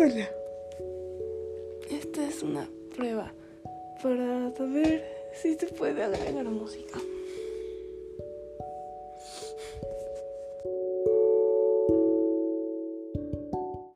Hola. Esta es una prueba para saber si se puede agregar música.